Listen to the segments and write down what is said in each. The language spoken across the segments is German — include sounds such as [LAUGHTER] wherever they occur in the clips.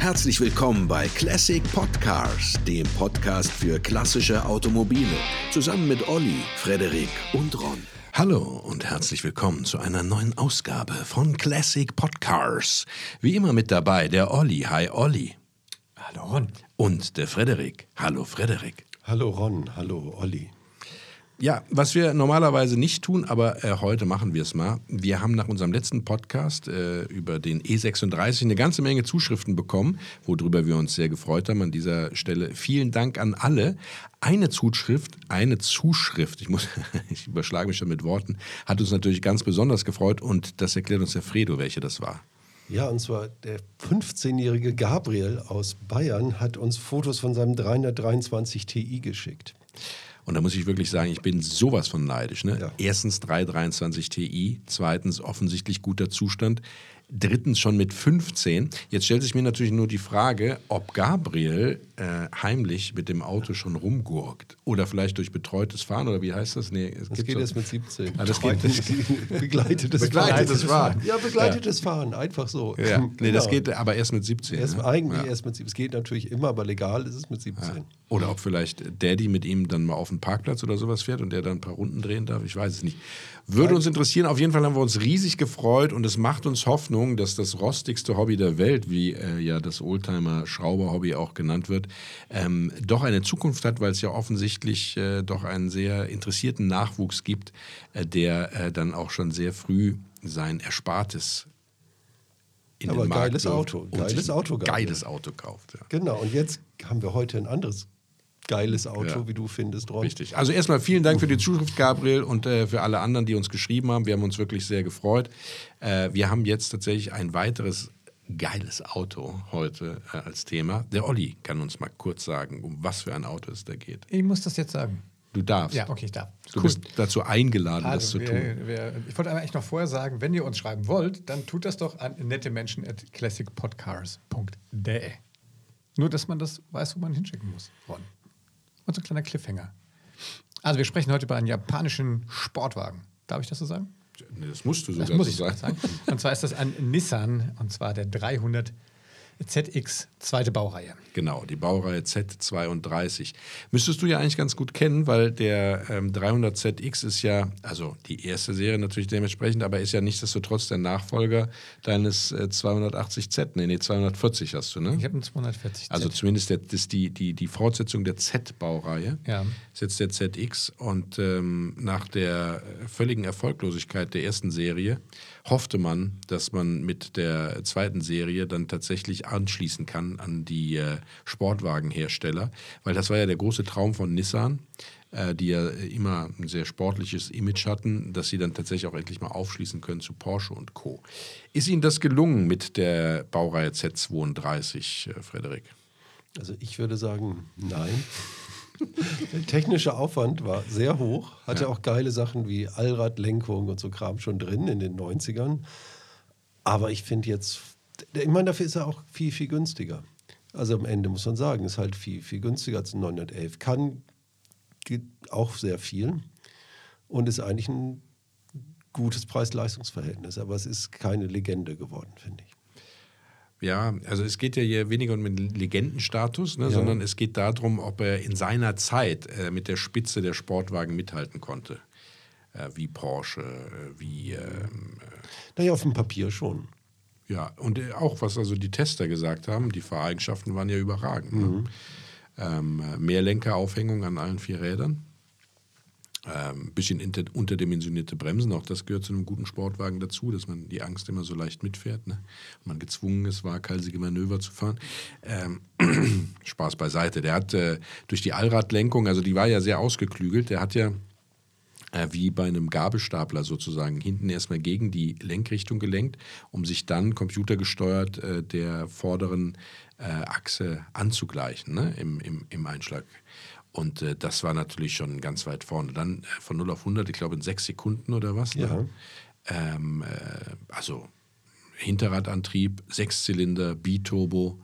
Herzlich willkommen bei Classic Podcars, dem Podcast für klassische Automobile. Zusammen mit Olli, Frederik und Ron. Hallo und herzlich willkommen zu einer neuen Ausgabe von Classic Podcars. Wie immer mit dabei der Olli. Hi Olli. Hallo Ron. Und der Frederik. Hallo Frederik. Hallo Ron, hallo Olli. Ja, was wir normalerweise nicht tun, aber äh, heute machen wir es mal. Wir haben nach unserem letzten Podcast äh, über den E36 eine ganze Menge Zuschriften bekommen, worüber wir uns sehr gefreut haben. An dieser Stelle vielen Dank an alle. Eine Zuschrift, eine Zuschrift, ich muss, [LAUGHS] ich überschlage mich schon mit Worten, hat uns natürlich ganz besonders gefreut und das erklärt uns der Fredo, welche das war. Ja, und zwar der 15-jährige Gabriel aus Bayern hat uns Fotos von seinem 323 Ti geschickt. Und da muss ich wirklich sagen, ich bin sowas von neidisch. Ne? Ja. Erstens 323 Ti, zweitens offensichtlich guter Zustand, drittens schon mit 15. Jetzt stellt sich mir natürlich nur die Frage, ob Gabriel äh, heimlich mit dem Auto schon rumgurkt oder vielleicht durch betreutes Fahren oder wie heißt das? Nee, es Das geht so- erst mit 17. Ah, das geht- [LAUGHS] begleitetes, Begleitetes Fahren. Ja, begleitetes Fahren, einfach so. Ja, nee, das Genau. geht aber erst mit 17. Erst, ne? eigentlich Ja. erst mit 17. Es geht natürlich immer, aber legal ist es mit 17. Oder ob vielleicht Daddy mit ihm dann mal auf den Parkplatz oder sowas fährt und der dann ein paar Runden drehen darf. Ich weiß es nicht. Würde uns interessieren. Auf jeden Fall haben wir uns riesig gefreut und es macht uns Hoffnung, dass das rostigste Hobby der Welt, wie äh, ja das Oldtimer-Schrauber-Hobby auch genannt wird, ähm, doch eine Zukunft hat, weil es ja offensichtlich äh, doch einen sehr interessierten Nachwuchs gibt, äh, der äh, dann auch schon sehr früh sein Erspartes in Aber den Markt geiles Auto, geiles Auto. Geiles Auto kauft. Ja. Genau, und jetzt haben wir heute ein anderes geiles Auto, Ja. wie du findest, Ron. Richtig. Also erstmal vielen Dank für die Zuschrift, Gabriel, und äh, für alle anderen, die uns geschrieben haben. Wir haben uns wirklich sehr gefreut. Äh, wir haben jetzt tatsächlich ein weiteres geiles Auto heute äh, als Thema. Der Olli kann uns mal kurz sagen, um was für ein Auto es da geht. Ich muss das jetzt sagen. Du darfst. Ja, okay, ich darf. Du bist dazu eingeladen, das Also, zu tun. wir, wir, ich wollte aber echt noch vorher sagen, wenn ihr uns schreiben wollt, dann tut das doch an nette Menschen at classicpodcars.de. Nur, dass man das weiß, wo man hinschicken muss. Ron. Und so ein kleiner Cliffhanger. Also, wir sprechen heute über einen japanischen Sportwagen. Darf ich das so sagen? Nee, das musst du sogar Das muss so ich sagen. sagen. Und zwar ist das ein Nissan, und zwar der 300 ZX, zweite Baureihe. Genau, die Baureihe Z32. Müsstest du ja eigentlich ganz gut kennen, weil der ähm, 300ZX ist ja, also die erste Serie natürlich dementsprechend, aber ist ja nichtsdestotrotz der Nachfolger deines äh, 280Z. Nee, nee, 240 hast du, ne? Ich habe einen 240 Also zumindest der, das die, die, die Fortsetzung der Z-Baureihe. Ja. Ist jetzt der ZX und ähm, nach der äh, völligen Erfolglosigkeit der ersten Serie hoffte man, dass man mit der zweiten Serie dann tatsächlich anschließen kann an die äh, Sportwagenhersteller, weil das war ja der große Traum von Nissan, äh, die ja immer ein sehr sportliches Image hatten, dass sie dann tatsächlich auch endlich mal aufschließen können zu Porsche und Co. Ist Ihnen das gelungen mit der Baureihe Z32, äh, Frederik? Also ich würde sagen, nein. Der technische Aufwand war sehr hoch, hatte auch geile Sachen wie Allradlenkung und so Kram schon drin in den 90ern. Aber ich finde jetzt, ich meine, dafür ist er auch viel, viel günstiger. Also am Ende muss man sagen, ist halt viel, viel günstiger als ein 911. Kann geht auch sehr viel und ist eigentlich ein gutes Preis-Leistungs-Verhältnis. Aber es ist keine Legende geworden, finde ich. Ja, also es geht ja hier weniger um den Legendenstatus, ne, Ja. sondern es geht darum, ob er in seiner Zeit äh, mit der Spitze der Sportwagen mithalten konnte. Äh, wie Porsche, äh, wie ähm, Naja, auf dem Papier schon. ja, und äh, auch was also die Tester gesagt haben, die Fahreigenschaften waren ja überragend. Ne? Ähm, äh, Mehrlenkeraufhängung an allen vier Rädern. Ähm, bisschen unterdimensionierte Bremsen, auch das gehört zu einem guten Sportwagen dazu, dass man die Angst immer so leicht mitfährt. Ne? Man gezwungen ist, waghalsige Manöver zu fahren. Ähm, [CLEARS THROAT] Spaß beiseite. Der hat äh, durch die Allradlenkung, also die war ja sehr ausgeklügelt, der hat ja äh, wie bei einem Gabelstapler sozusagen hinten erstmal gegen die Lenkrichtung gelenkt, um sich dann computergesteuert äh, der vorderen äh, Achse anzugleichen ne? Im, im, im Einschlag. Und äh, das war natürlich schon ganz weit vorne. Dann äh, von 0 auf 100, ich glaube in sechs Sekunden oder was. Ne? Ähm, äh, also Hinterradantrieb, Sechszylinder, Biturbo,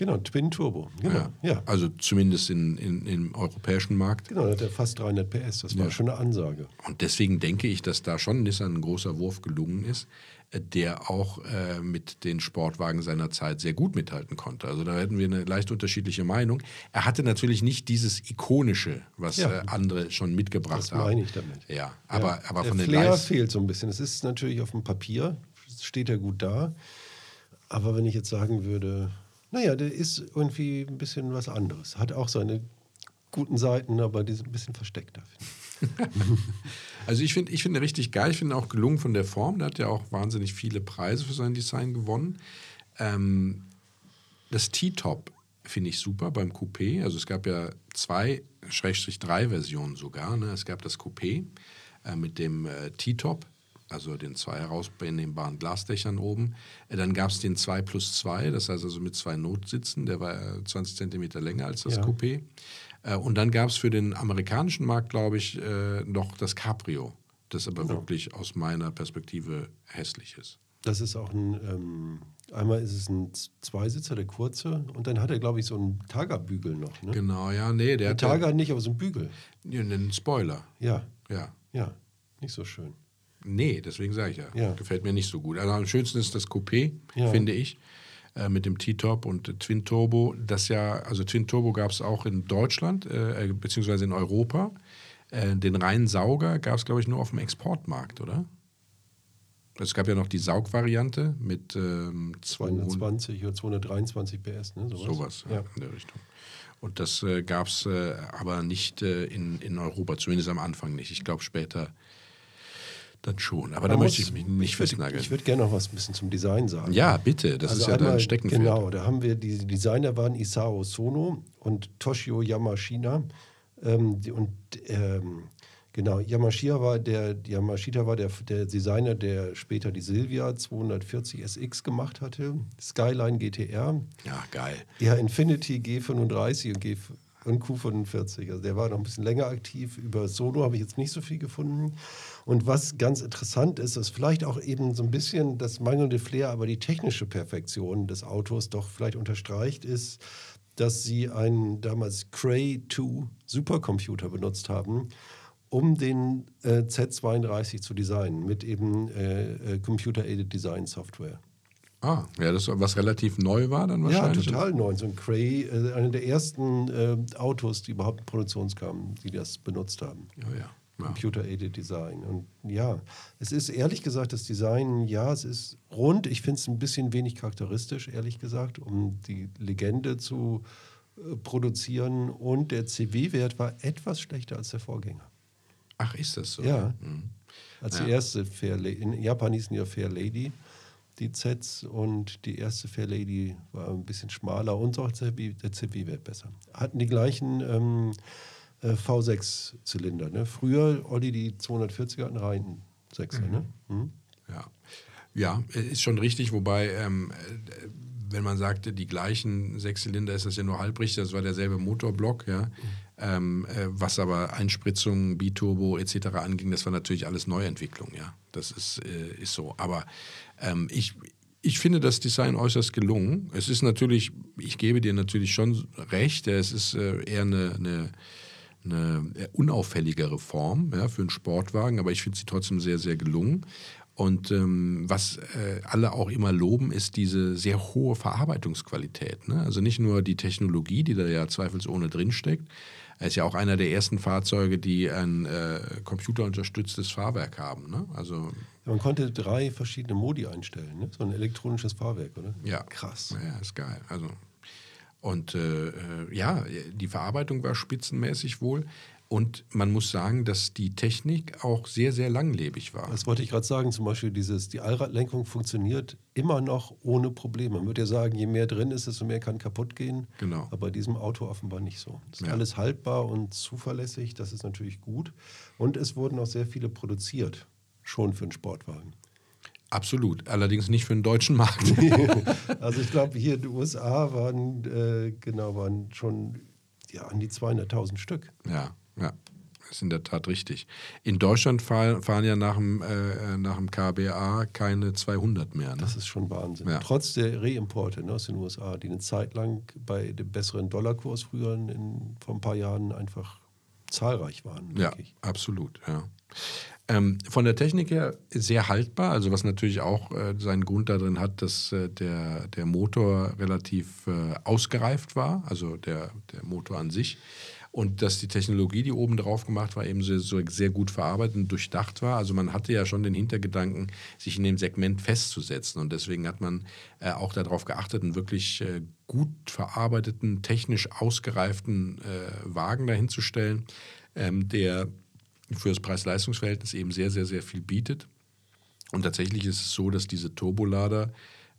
Genau, Twin Turbo. Genau, Ja. ja. Also zumindest in, in, im europäischen Markt. Genau, da hat er fast 300 PS. Das war schon eine Ansage. Und deswegen denke ich, dass da schon Nissan ein großer Wurf gelungen ist, äh, der auch äh, mit den Sportwagen seiner Zeit sehr gut mithalten konnte. Also da hätten wir eine leicht unterschiedliche Meinung. Er hatte natürlich nicht dieses Ikonische, was Ja. äh, andere schon mitgebracht Das haben. meine ich damit. Ja, aber, aber Der von den Flair Leist fehlt so ein bisschen. Es ist natürlich auf dem Papier, steht er gut da. Aber wenn ich jetzt sagen würde, naja, der ist irgendwie ein bisschen was anderes. Hat auch seine guten Seiten, aber die sind ein bisschen versteckter. [LAUGHS] Also ich finde ich finde richtig geil, ich finde auch gelungen von der Form. Der hat ja auch wahnsinnig viele Preise für sein Design gewonnen. Ähm, das T-Top finde ich super beim Coupé. Also es gab ja zwei, Schrägstrich drei Versionen sogar. Ne? Es gab das Coupé äh, mit dem äh, T-Top, also den zwei herausnehmbaren Glasdächern oben. Äh, dann gab es den 2 plus 2, das heißt also mit zwei Notsitzen. Der war äh, 20 Zentimeter länger als das Ja. Coupé. Äh, und dann gab es für den amerikanischen Markt, glaube ich, äh, noch das Cabrio, das aber wirklich aus meiner Perspektive hässlich ist. Das ist auch ein, ähm, einmal ist es ein Zweisitzer, der kurze, und dann hat er, glaube ich, so einen Targa-Bügel noch. Ne? Genau, ja, nee, der hat Targa nicht, aber so einen Bügel. ja, einen Spoiler. Ja, Ja. ja, nicht so schön. Nee, deswegen sage ich ja. Ja. Gefällt mir nicht so gut. Also am schönsten ist das Coupé, Ja. finde ich, äh, mit dem T-Top und äh, Twin Turbo. Das ja, also Twin Turbo gab es auch in Deutschland, äh, beziehungsweise in Europa. Äh, den reinen Sauger gab es, glaube ich, nur auf dem Exportmarkt, oder? Es gab ja noch die Saugvariante mit ähm, 200 220 oder 223 PS, ne? Sowas. Sowas ja. Ja. in der Richtung. Und das äh, gab es äh, aber nicht äh, in, in Europa, zumindest am Anfang nicht. Ich glaube später dann schon. Aber da möchte ich mich nicht festnageln. Ich würde gerne noch was ein bisschen zum Design sagen. Ja, bitte, das ist ja dein Steckenpferd. Genau, da haben wir, die Designer waren Isao Sono und Toshio Yamashina. Ähm, die, und ähm, genau, Yamashita war der, Yamashita war der, der Designer, der später die Silvia 240 SX gemacht hatte, Skyline GTR, Ja, geil. ja, Infinity G35 und, G und Q45. Also der war noch ein bisschen länger aktiv. Über Solo habe ich jetzt nicht so viel gefunden. Und was ganz interessant ist, ist vielleicht auch eben so ein bisschen das mangelnde Flair, aber die technische Perfektion des Autos doch vielleicht unterstreicht, ist, dass sie einen damals Cray 2 Supercomputer benutzt haben, um den äh, Z32 zu designen, mit eben äh, äh, Computer-Aided Design Software. Ah, ja, das was relativ neu war dann Ja, wahrscheinlich. total neu. So ein Cray, äh, einer der ersten äh, Autos, die überhaupt in Produktion kamen, die das benutzt haben. Ja, ja. Ja. Computer-Aided Design. Und ja, es ist ehrlich gesagt das Design, ja, es ist rund. Ich finde es ein bisschen wenig charakteristisch, ehrlich gesagt, um die Legende zu äh, produzieren. Und der CW-Wert war etwas schlechter als der Vorgänger. Ach, ist das so? Ja. Mhm. Als die erste Fair Lady, in Japan hießen ja Fair Lady, die Zs und die erste Fair Lady war ein bisschen schmaler und auch der CW-Wert besser. Hatten die gleichen ähm, äh, V6-Zylinder. Ne? Früher, Olli, die 240er hatten rein 6er. Ne? Mhm. Ja. ja, ist schon richtig, wobei, ähm, äh, wenn man sagte, die gleichen Sechszylinder, ist das ja nur halbrichtig, das war derselbe Motorblock, ja. Ähm, äh, was aber Einspritzung, Biturbo etc. anging, das war natürlich alles Neuentwicklung, ja. Das ist, äh, ist so. Aber ähm, ich, ich finde das Design äußerst gelungen. Es ist natürlich, ich gebe dir natürlich schon recht, es ist äh, eher eine, eine eine unauffälligere Form ja, für einen Sportwagen, aber ich finde sie trotzdem sehr, sehr gelungen. Und ähm, was äh, alle auch immer loben, ist diese sehr hohe Verarbeitungsqualität. Ne? Also nicht nur die Technologie, die da ja zweifelsohne drinsteckt. Er ist ja auch einer der ersten Fahrzeuge, die ein äh, computerunterstütztes Fahrwerk haben. Ne? Also Man konnte drei verschiedene Modi einstellen. Ne? So ein elektronisches Fahrwerk, oder? Ja. Krass. Ja, ist geil. Also, und äh, äh, ja, die Verarbeitung war spitzenmäßig wohl. Und man muss sagen, dass die Technik auch sehr, sehr langlebig war. Das wollte ich gerade sagen, zum Beispiel dieses, die Allradlenkung funktioniert immer noch ohne Probleme. Man würde ja sagen, je mehr drin ist, desto mehr kann kaputt gehen. Genau. Aber bei diesem Auto offenbar nicht so. Es ist Ja. alles haltbar und zuverlässig, das ist natürlich gut. Und es wurden auch sehr viele produziert, schon für einen Sportwagen. Absolut. Allerdings nicht für den deutschen Markt. [LAUGHS] [LAUGHS] Also ich glaube, hier in den USA waren, äh, genau, waren schon ja, an die 200.000 Stück. ja, ja. ist in der Tat richtig. In Deutschland fahren, fahren ja nach dem, äh, nach dem KBA keine 200 mehr. Ne? Das ist schon Wahnsinn. Ja. Trotz der Reimporte ne, aus den USA, die eine Zeit lang bei dem besseren Dollarkurs früher in, vor ein paar Jahren einfach zahlreich waren. Ja, absolut. Ja. Ähm, von der Technik her sehr haltbar, also was natürlich auch äh, seinen Grund darin hat, dass äh, der, der Motor relativ äh, ausgereift war, also der, der Motor an sich. Und dass die Technologie, die oben drauf gemacht war, eben so sehr gut verarbeitet und durchdacht war. Also man hatte ja schon den Hintergedanken, sich in dem Segment festzusetzen. Und deswegen hat man äh, auch darauf geachtet, einen wirklich äh, gut verarbeiteten, technisch ausgereiften äh, Wagen dahinzustellen, ähm, der für das Preis-Leistungs-Verhältnis eben sehr, sehr, sehr viel bietet. Und tatsächlich ist es so, dass diese Turbolader,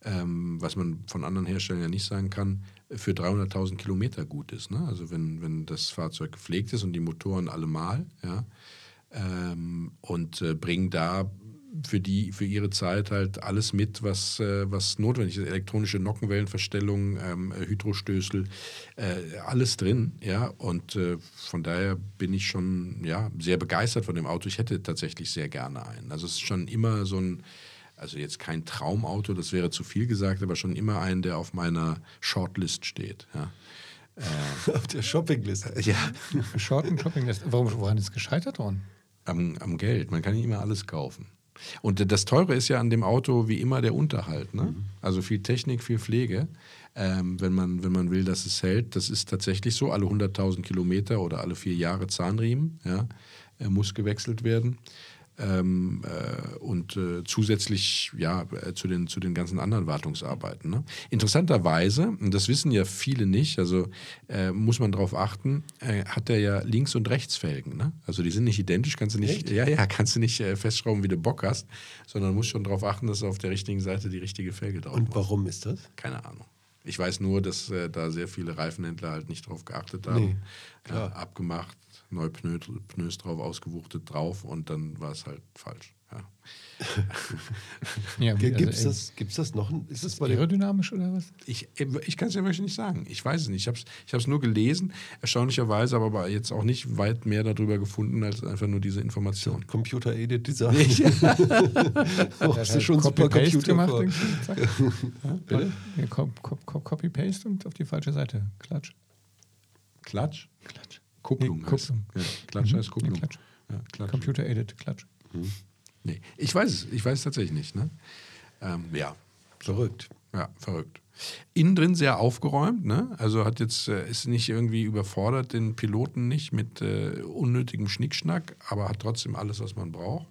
ähm, was man von anderen Herstellern ja nicht sagen kann, für 300.000 Kilometer gut ist. Ne? Also wenn, wenn das Fahrzeug gepflegt ist und die Motoren allemal, ja, ähm, und äh, bringen da für, die, für ihre Zeit halt alles mit, was, äh, was notwendig ist. Elektronische Nockenwellenverstellung, ähm, Hydrostößel, äh, alles drin. Ja? Und äh, von daher bin ich schon ja, sehr begeistert von dem Auto. Ich hätte tatsächlich sehr gerne einen. Also es ist schon immer so ein, also jetzt kein Traumauto, das wäre zu viel gesagt, aber schon immer ein, der auf meiner Shortlist steht. Ja. [LAUGHS] Auf der Shoppingliste. [LAUGHS] Ja, Short and Shopping List. Warum, woran ist es gescheitert worden? am, am Geld. Man kann nicht immer alles kaufen. Und das Teure ist ja an dem Auto wie immer der Unterhalt. Ne? Also viel Technik, viel Pflege. Ähm, wenn, man, wenn man will, dass es hält. Das ist tatsächlich so. Alle 100.000 Kilometer oder alle vier Jahre Zahnriemen ja, äh, muss gewechselt werden. Ähm, äh, und äh, zusätzlich ja, äh, zu, den, zu den ganzen anderen Wartungsarbeiten. Ne? Interessanterweise, und das wissen ja viele nicht, also äh, muss man darauf achten, äh, hat er ja Links- und Rechtsfelgen. Ne? Also die sind nicht identisch, kannst du nicht, Echt? ja, ja, kannst du nicht äh, festschrauben, wie du Bock hast, sondern musst schon darauf achten, dass auf der richtigen Seite die richtige Felge drauf Und ist. warum ist das? Keine Ahnung. Ich weiß nur, dass da sehr viele Reifenhändler halt nicht drauf geachtet haben. Nee, abgemacht, neue Pneu, Pneus drauf, ausgewuchtet drauf und dann war es halt falsch. Ja. Ja, wie, Gibt es also, das, gibt's das noch? Ist das bei aerodynamisch oder was? Ich, ich kann es ja wirklich nicht sagen. Ich weiß es nicht. Ich habe es ich hab's nur gelesen, erstaunlicherweise, aber jetzt auch nicht weit mehr darüber gefunden, als einfach nur diese Information. Computer-Aided Design? [LAUGHS] [LAUGHS] oh, Hat ist er ja schon Copy-Paste Computer. gemacht. [LAUGHS] Ja, Bitte? Ja, Cop- Cop- Cop- Copy-Paste und auf die falsche Seite. Klatsch. Klatsch? Klatsch. Kupplung Nee, heißt Kupplung. Ja, Klatsch Mhm. heißt Kupplung. Nee, Klatsch. Ja, Klatsch. Computer-aided Klatsch. Nee, ich weiß es. Ich weiß es tatsächlich nicht. Ne? Ähm, ja, Verrückt. Ja, verrückt. Innen drin sehr aufgeräumt, ne? Also hat jetzt, äh, ist nicht irgendwie überfordert den Piloten nicht mit äh, unnötigem Schnickschnack, aber hat trotzdem alles, was man braucht.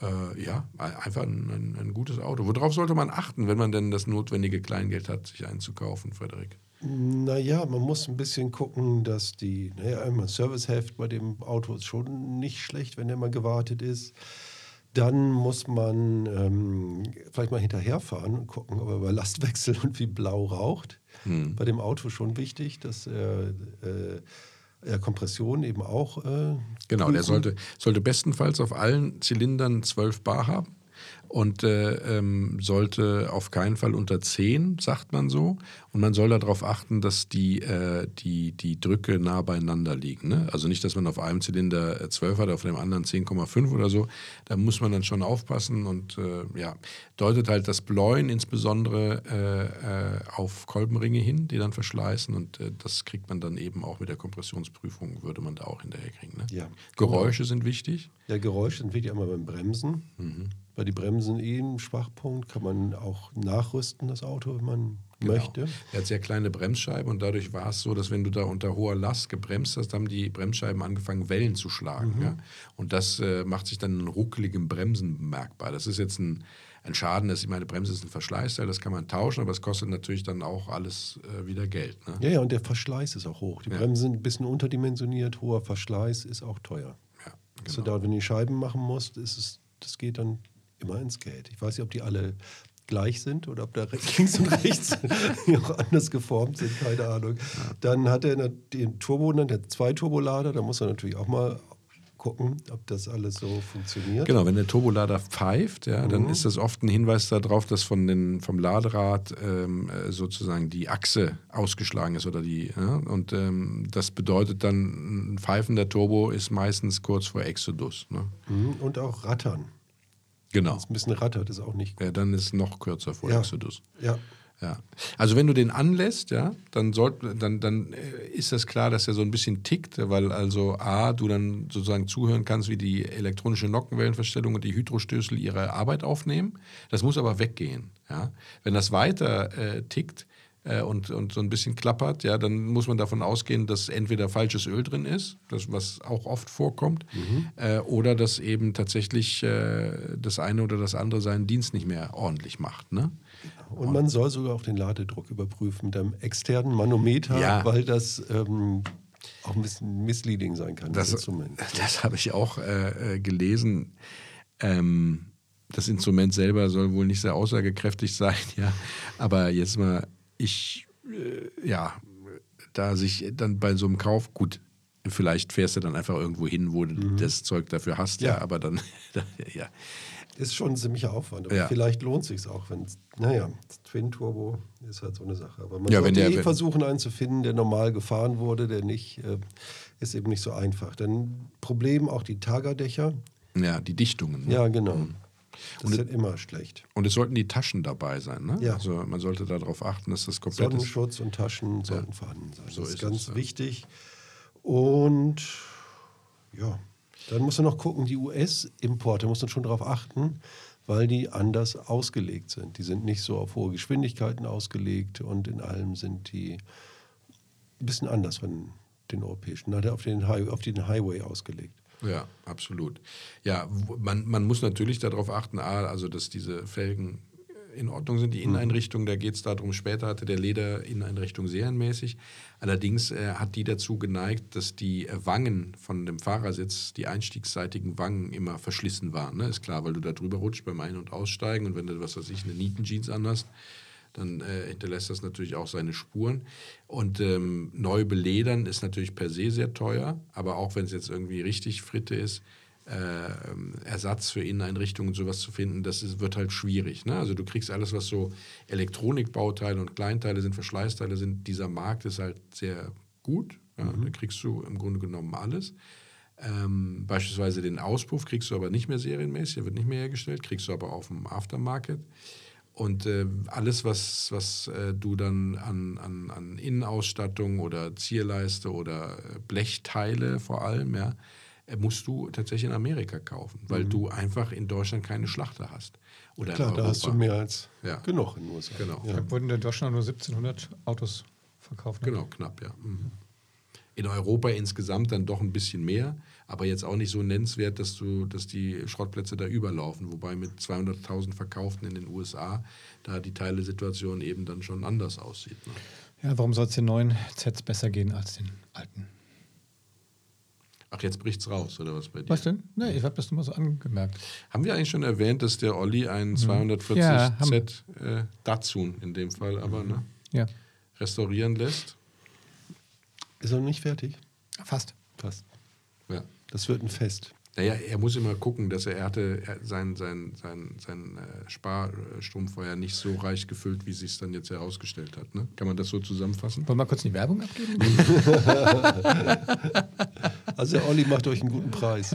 Äh, ja, ein- einfach ein, ein, ein gutes Auto. Worauf sollte man achten, wenn man denn das notwendige Kleingeld hat, sich einen zu kaufen, Frederik? Naja, man muss ein bisschen gucken, dass die, naja, einmal Serviceheft bei dem Auto ist schon nicht schlecht, wenn der mal gewartet ist. Dann muss man ähm, vielleicht mal hinterherfahren und gucken, ob er bei Lastwechsel [LAUGHS] und wie blau raucht. Bei dem Auto schon wichtig, dass er, äh, er Kompression eben auch. Äh, Genau, der prüfen. sollte, sollte bestenfalls auf allen Zylindern 12 Bar haben und äh, ähm, sollte auf keinen Fall unter 10, sagt man so. Und man soll darauf achten, dass die, äh, die, die Drücke nah beieinander liegen. Ne? Also nicht, dass man auf einem Zylinder äh, 12 hat, auf dem anderen 10,5 oder so. Da muss man dann schon aufpassen und äh, ja, deutet halt das Bläuen insbesondere äh, äh, auf Kolbenringe hin, die dann verschleißen und äh, das kriegt man dann eben auch mit der Kompressionsprüfung, würde man da auch hinterherkriegen. Ne? Ja. Geräusche sind wichtig. Ja, Geräusche sind wichtig einmal beim Bremsen. Mhm. Bei die Bremsen eh ein Schwachpunkt. Kann man auch nachrüsten, das Auto, wenn man möchte. Genau. Er hat sehr kleine Bremsscheiben und dadurch war es so, dass wenn du da unter hoher Last gebremst hast, haben die Bremsscheiben angefangen, Wellen zu schlagen. Ja? Und das äh, macht sich dann in ruckligem Bremsen bemerkbar. Das ist jetzt ein, ein Schaden, dass ich meine Bremse ist ein Verschleißteil, das kann man tauschen, aber es kostet natürlich dann auch alles äh, wieder Geld. Ne? Ja, ja, und der Verschleiß ist auch hoch. Die Ja. Bremsen sind ein bisschen unterdimensioniert, hoher Verschleiß ist auch teuer. Ja, genau. dauert, wenn du die Scheiben machen musst, ist es, das geht dann immer ins Geld. Ich weiß nicht, ob die alle gleich sind oder ob da [LAUGHS] links und rechts [LAUGHS] auch anders geformt sind, keine Ahnung. Dann hat er den Turbo, dann der zwei Turbolader, da muss er natürlich auch mal gucken, ob das alles so funktioniert. Genau, wenn der Turbolader pfeift, ja, dann ist das oft ein Hinweis darauf, dass von den, vom Laderad ähm, äh, sozusagen die Achse ausgeschlagen ist oder die. Ja, und ähm, das bedeutet dann, ein pfeifender Turbo ist meistens kurz vor Exodus. Ne? Mhm. Und auch Rattern. Genau. Wenn ein bisschen rattert, ist auch nicht gut. Ja, dann ist es noch kürzer vor Ja. Exodus. Ja. Ja. Also wenn du den anlässt, ja, dann, sollt, dann, dann äh, ist das klar, dass er so ein bisschen tickt, weil also A, du dann sozusagen zuhören kannst, wie die elektronische Nockenwellenverstellung und die Hydrostößel ihre Arbeit aufnehmen. Das muss aber weggehen. Ja. Wenn das weiter äh, tickt äh, und, und so ein bisschen klappert, ja, dann muss man davon ausgehen, dass entweder falsches Öl drin ist, das, was auch oft vorkommt, äh, oder dass eben tatsächlich äh, das eine oder das andere seinen Dienst nicht mehr ordentlich macht. Ne? Und man soll sogar auch den Ladedruck überprüfen mit einem externen Manometer, Ja. weil das ähm, auch ein bisschen misleading sein kann, das, Das, Instrument. das habe ich auch äh, äh, gelesen. Ähm, das Instrument selber soll wohl nicht sehr aussagekräftig [LAUGHS] sein, ja. Aber jetzt mal, ich, äh, ja, da sich dann bei so einem Kauf, gut, vielleicht fährst du dann einfach irgendwo hin, wo du das Zeug dafür hast, ja, Ja. aber dann, [LAUGHS] ja. Ist schon ein ziemlicher Aufwand, aber Ja. vielleicht lohnt sich auch, wenn naja, Twin Turbo ist halt so eine Sache. Aber man Ja, sollte der- eh versuchen, einen zu finden, der normal gefahren wurde, der nicht, äh, ist eben nicht so einfach. Dann Problem auch die Tagerdächer. ja, die Dichtungen. Ne? Ja, genau. Das ist halt immer schlecht. Und es sollten die Taschen dabei sein, ne? Ja. Also man sollte darauf achten, dass das komplett ist. Sonnenschutz und Taschen sollten vorhanden sein. So das ist ist ganz es, ja. wichtig. Und ja, dann muss man noch gucken, die US-Importe muss man schon darauf achten, weil die anders ausgelegt sind. Die sind nicht so auf hohe Geschwindigkeiten ausgelegt und in allem sind die ein bisschen anders von den europäischen, auf den, High, auf den Highway ausgelegt. Ja, absolut. Ja, man, man muss natürlich darauf achten, A, also dass diese Felgen in Ordnung sind, die Inneneinrichtung, da geht es darum, später hatte der Leder-Inneneinrichtung serienmäßig. Allerdings äh, hat die dazu geneigt, dass die äh, Wangen von dem Fahrersitz, die einstiegsseitigen Wangen immer verschlissen waren. Ne? Ist klar, weil du da drüber rutscht beim Ein- und Aussteigen und wenn du, was weiß ich, eine Nietenjeans anhast, dann äh, hinterlässt das natürlich auch seine Spuren. Und ähm, neu beledern ist natürlich per se sehr teuer, aber auch wenn es jetzt irgendwie richtig Fritte ist, äh, ähm, Ersatz für Inneneinrichtungen und sowas zu finden, das ist, wird halt schwierig. Ne? Also du kriegst alles, was so Elektronikbauteile und Kleinteile sind, Verschleißteile sind, dieser Markt ist halt sehr gut. Ja? Da kriegst du im Grunde genommen alles. Ähm, beispielsweise den Auspuff kriegst du aber nicht mehr serienmäßig, der wird nicht mehr hergestellt, kriegst du aber auf dem Aftermarket. Und äh, alles, was, was äh, du dann an, an, an Innenausstattung oder Zierleiste oder äh, Blechteile vor allem, ja, äh, musst du tatsächlich in Amerika kaufen, weil du einfach in Deutschland keine Schlachter hast. Oder in Klar, da Europa. hast du mehr als Ja. genug in den USA. Genau. Ja. Da wurden in Deutschland nur 1700 Autos verkauft. ne? Genau, knapp, ja. Mhm. In Europa insgesamt dann doch ein bisschen mehr, aber jetzt auch nicht so nennenswert, dass, du, dass die Schrottplätze da überlaufen. Wobei mit 200.000 Verkauften in den USA da die Teilesituation eben dann schon anders aussieht. Ne? Ja, warum soll es den neuen Sets besser gehen als den alten? Ach, jetzt bricht's raus, oder was bei dir? Was denn? Nee, ich habe das nur mal so angemerkt. Haben wir eigentlich schon erwähnt, dass der Olli einen Ja, 240Z äh, Datsun in dem Fall aber ne, Ja, restaurieren lässt? Ist er noch nicht fertig? fast. Fast. Ja. Das wird ein Fest. Naja, er muss immer gucken, dass er, er hatte er, sein, sein, sein, sein äh, ja nicht so reich gefüllt, wie es sich dann jetzt herausgestellt hat. Ne? Kann man das so zusammenfassen? Wollen wir kurz die Werbung abgeben? [LAUGHS] Also Olli macht euch einen guten Preis.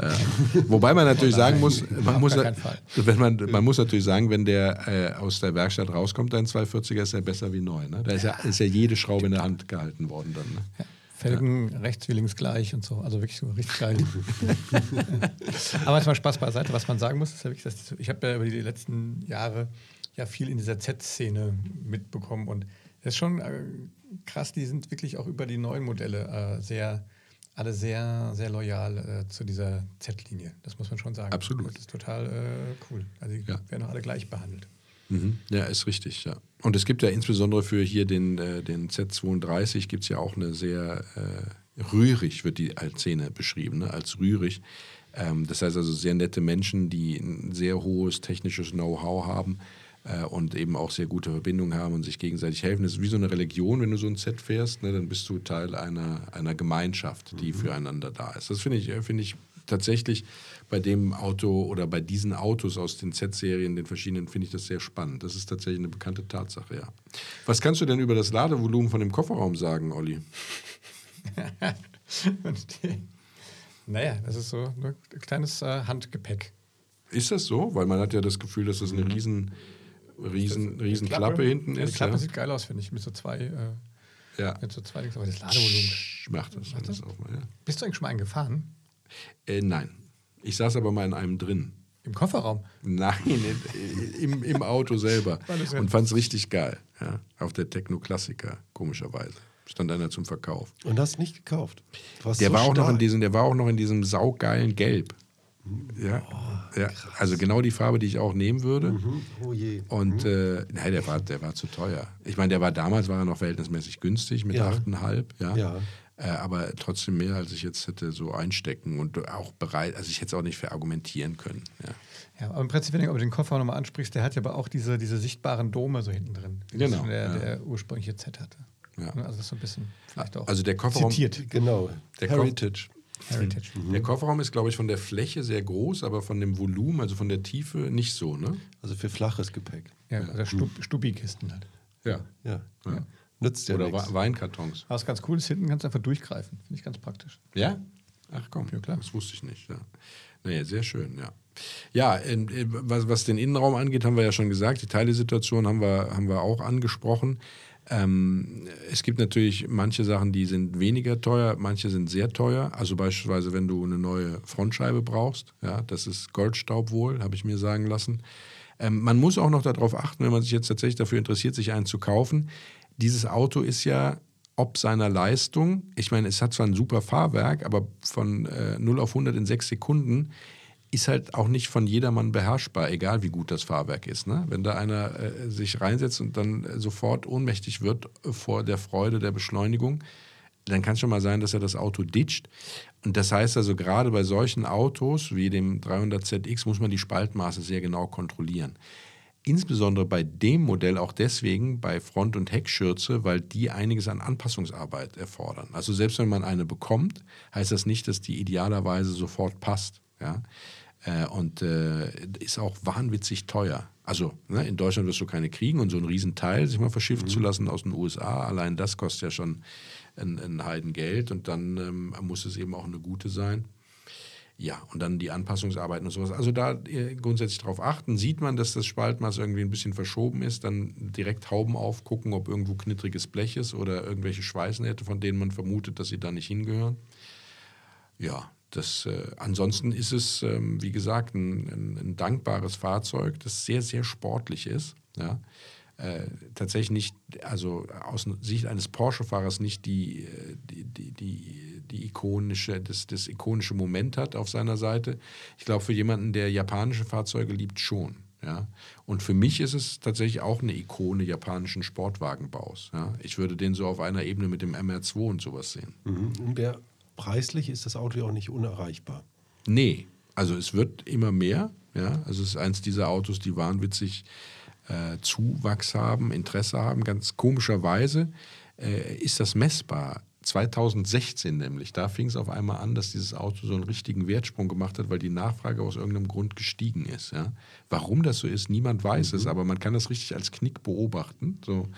Wobei man natürlich sagen muss, man muss, wenn man, man muss natürlich sagen, wenn der äh, aus der Werkstatt rauskommt, dein 240er ist ja besser wie neu. Ne? Da ist ja, ist ja jede Schraube in der Hand gehalten worden dann. Ne? Ja. Felgen rechts wie links gleich und so. Also wirklich so richtig geil. [LAUGHS] Aber jetzt mal Spaß beiseite. Was man sagen muss, ist ja wirklich, dass ich habe ja über die letzten Jahre ja viel in dieser Z-Szene mitbekommen und das ist schon äh, krass. Die sind wirklich auch über die neuen Modelle äh, sehr, alle sehr, sehr loyal äh, zu dieser Z-Linie. Das muss man schon sagen. Absolut. Das ist total äh, cool. Also die Ja. werden auch alle gleich behandelt. Mhm. Ja, ist richtig, ja. Und es gibt ja insbesondere für hier den, äh, den Z32 gibt es ja auch eine sehr äh, rührig, wird die als Szene beschrieben, ne? als rührig. Ähm, das heißt also sehr nette Menschen, die ein sehr hohes technisches Know-how haben äh, und eben auch sehr gute Verbindungen haben und sich gegenseitig helfen. Das ist wie so eine Religion, wenn du so ein Z fährst, ne? dann bist du Teil einer, einer Gemeinschaft, die füreinander da ist. Das finde ich, äh, finde ich tatsächlich bei dem Auto oder bei diesen Autos aus den Z-Serien, den verschiedenen, finde ich das sehr spannend. Das ist tatsächlich eine bekannte Tatsache, ja. Was kannst du denn über das Ladevolumen von dem Kofferraum sagen, Olli? [LAUGHS] naja, das ist so ein kleines äh, Handgepäck. Ist das so? Weil man hat ja das Gefühl, dass das eine Mhm. riesen, riesen, riesen die Klappe, hinten ist. Die Klappe ja. sieht geil aus, finde ich, mit so zwei, äh, ja. mit so zwei Dings, aber das Ladevolumen. Mach das Macht alles das? auch mal, ja. Bist du eigentlich schon mal eingefahren? Äh, nein. Ich saß aber mal in einem drin. Im Kofferraum? Nein, in, im, im Auto selber. [LAUGHS] Und fand es richtig geil. Ja. Auf der Techno-Klassiker, komischerweise. Stand einer zum Verkauf. Und hast nicht gekauft. Warst Der so war, auch noch in diesem, der war auch noch in diesem saugeilen Gelb. Ja, ja. Also genau die Farbe, die ich auch nehmen würde. Mhm. Oh je. Und äh, nein, der war, der war zu teuer. Ich meine, der war damals war er noch verhältnismäßig günstig mit Ja. 8,5, ja. Ja. Äh, aber trotzdem mehr, als ich jetzt hätte so einstecken und auch bereit, also ich hätte es auch nicht verargumentieren können. Ja. Ja, aber im Prinzip, wenn du den Kofferraum nochmal ansprichst, der hat ja aber auch diese, diese sichtbaren Dome so hinten drin. Genau, Der, ja. der ursprüngliche Z hatte. Ja. Also das ist so ein bisschen vielleicht auch Also der Kofferraum, zitiert. Genau. Der Heritage. Heritage. der Kofferraum ist, glaube ich, von der Fläche sehr groß, aber von dem Volumen, also von der Tiefe, nicht so, ne? Also für flaches Gepäck. Ja, oder Stub, Stubikisten halt. Ja. Ja. Ja. Nützt ja Oder nichts. Weinkartons. Aber was ganz cool ist, hinten kannst du einfach durchgreifen. Finde ich ganz praktisch. Ja? Ach komm, Ja, klar. das wusste ich nicht. Ja. Naja, sehr schön, ja. Ja, ähm, äh, was, was den Innenraum angeht, haben wir ja schon gesagt, die Teilesituation haben wir, haben wir auch angesprochen. Ähm, es gibt natürlich manche Sachen, die sind weniger teuer, manche sind sehr teuer. Also beispielsweise, wenn du eine neue Frontscheibe brauchst, ja, das ist Goldstaub wohl, habe ich mir sagen lassen. Ähm, man muss auch noch darauf achten, wenn man sich jetzt tatsächlich dafür interessiert, sich einen zu kaufen. Dieses Auto ist ja ob seiner Leistung, ich meine, es hat zwar ein super Fahrwerk, aber von äh, 0 auf 100 in 6 Sekunden ist halt auch nicht von jedermann beherrschbar, egal wie gut das Fahrwerk ist. Ne? Wenn da einer äh, sich reinsetzt und dann sofort ohnmächtig wird vor der Freude der Beschleunigung, dann kann es schon mal sein, dass er das Auto ditcht. Und das heißt also, gerade bei solchen Autos wie dem 300ZX muss man die Spaltmaße sehr genau kontrollieren. Insbesondere bei dem Modell auch deswegen bei Front- und Heckschürze, weil die einiges an Anpassungsarbeit erfordern. Also selbst wenn man eine bekommt, heißt das nicht, dass die idealerweise sofort passt. Ja? Äh, und äh, ist auch wahnwitzig teuer. Also ne, in Deutschland wirst du keine kriegen und so ein Riesenteil sich mal verschiffen zu lassen aus den USA, allein das kostet ja schon ein, ein Heidengeld und dann ähm, muss es eben auch eine gute sein. Ja, und dann die Anpassungsarbeiten und sowas. Also da äh, grundsätzlich darauf achten. Sieht man, dass das Spaltmaß irgendwie ein bisschen verschoben ist, dann direkt Hauben aufgucken, ob irgendwo knittriges Blech ist oder irgendwelche Schweißnähte, von denen man vermutet, dass sie da nicht hingehören. Ja, das, äh, ansonsten ist es, ähm, wie gesagt, ein, ein, ein dankbares Fahrzeug, das sehr, sehr sportlich ist. Ja. Äh, tatsächlich nicht, also aus Sicht eines Porsche-Fahrers nicht die, äh, die, die, die, die ikonische, das, das ikonische Moment hat auf seiner Seite. Ich glaube, für jemanden, der japanische Fahrzeuge liebt, schon. Ja? Und für mich ist es tatsächlich auch eine Ikone japanischen Sportwagenbaus. Ja? Ich würde den so auf einer Ebene mit dem MR2 und sowas sehen. Mhm. Und der, preislich ist das Auto ja auch nicht unerreichbar. Nee, also es wird immer mehr. Ja? Also es ist eins dieser Autos, die wahnwitzig äh, Zuwachs haben, Interesse haben. Ganz komischerweise äh, ist das messbar. 2016 nämlich, da fing es auf einmal an, dass dieses Auto so einen richtigen Wertsprung gemacht hat, weil die Nachfrage aus irgendeinem Grund gestiegen ist. Ja? Warum das so ist, niemand weiß es, aber man kann das richtig als Knick beobachten, so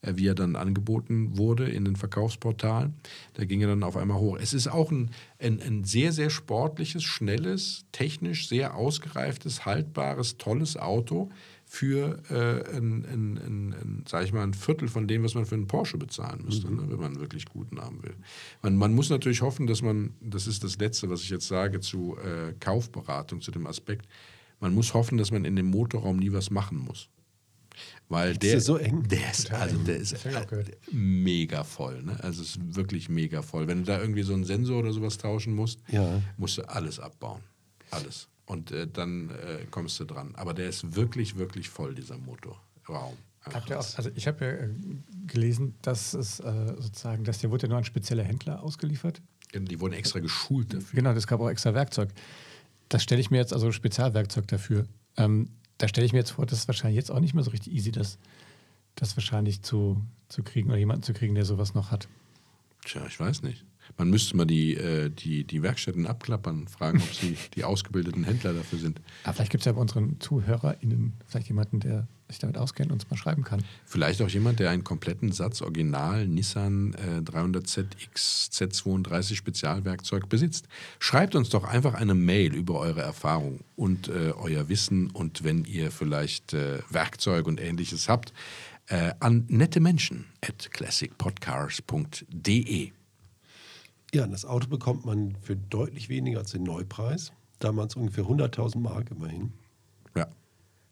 äh, wie er dann angeboten wurde in den Verkaufsportalen. Da ging er dann auf einmal hoch. Es ist auch ein, ein, ein sehr, sehr sportliches, schnelles, technisch sehr ausgereiftes, haltbares, tolles Auto für äh, ein, ein, ein, ein, sag ich mal, ein Viertel von dem, was man für einen Porsche bezahlen müsste, ne, wenn man wirklich guten haben will. Man, man muss natürlich hoffen, dass man, das ist das Letzte, was ich jetzt sage zu äh, Kaufberatung, zu dem Aspekt, man muss hoffen, dass man in dem Motorraum nie was machen muss. Weil Ist der, der so eng? Der ist, also der ist gehört. mega voll. Ne? Also es ist wirklich mega voll. Wenn du da irgendwie so einen Sensor oder sowas tauschen musst, Ja. musst du alles abbauen. Alles. Und äh, dann äh, kommst du dran. Aber der ist wirklich, wirklich voll, dieser Motorraum. Ach, Habt ihr auch, also ich habe ja äh, gelesen, dass es äh, sozusagen, dass der wurde ja nur an spezielle Händler ausgeliefert. Die wurden extra geschult dafür. Genau, das gab auch extra Werkzeug. Das stelle ich mir jetzt, also Spezialwerkzeug dafür. Ähm, da stelle ich mir jetzt vor, das ist wahrscheinlich jetzt auch nicht mehr so richtig easy, das, das wahrscheinlich zu, zu kriegen oder jemanden zu kriegen, der sowas noch hat. Tja, ich weiß nicht. Man müsste mal die, äh, die, die Werkstätten abklappern, fragen, ob sie [LAUGHS] die ausgebildeten Händler dafür sind. Aber vielleicht gibt es ja bei unseren ZuhörerInnen vielleicht jemanden, der sich damit auskennt und uns mal schreiben kann. Vielleicht auch jemand, der einen kompletten Satz Original Nissan äh, 300ZX Z32 Spezialwerkzeug besitzt. Schreibt uns doch einfach eine Mail über eure Erfahrung und äh, euer Wissen und wenn ihr vielleicht äh, Werkzeug und ähnliches habt, äh, an nette Menschen at classicpodcars.de. Ja, das Auto bekommt man für deutlich weniger als den Neupreis. Damals ungefähr 100.000 Mark immerhin. Ja.